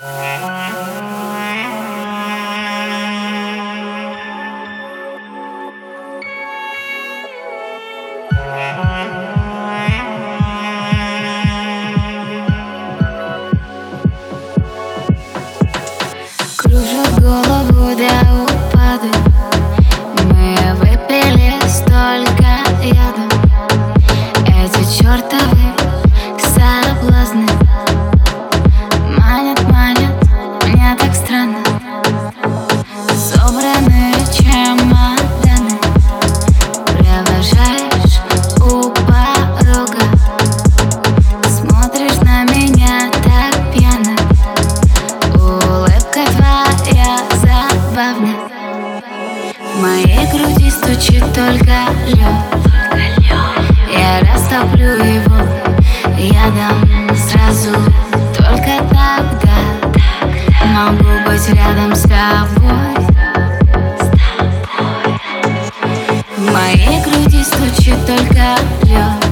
Uh-huh. Моей груди стучит только лед Я растоплю его Я дам сразу Только тогда. Могу быть рядом с тобой. В моей груди стучит только лед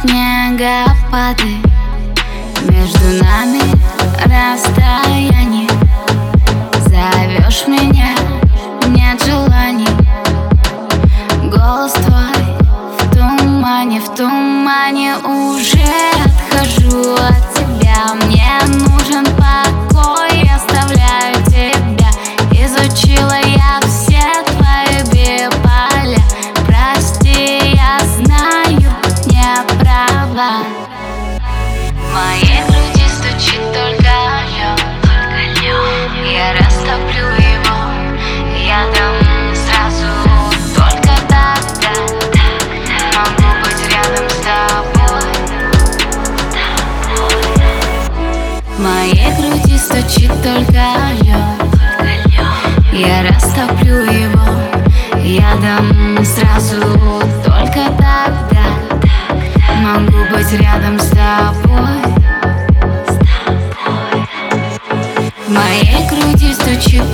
снегопады Между нами расстояние. Зовешь меня, нет желаний. Голос твой в тумане, в тумане Уже отхожу от тебя. Мне нужен покой, оставляю В моей груди стучит только лед. Я растоплю его, я дам сразу Только тогда. Могу быть рядом с тобой. В моей груди стучит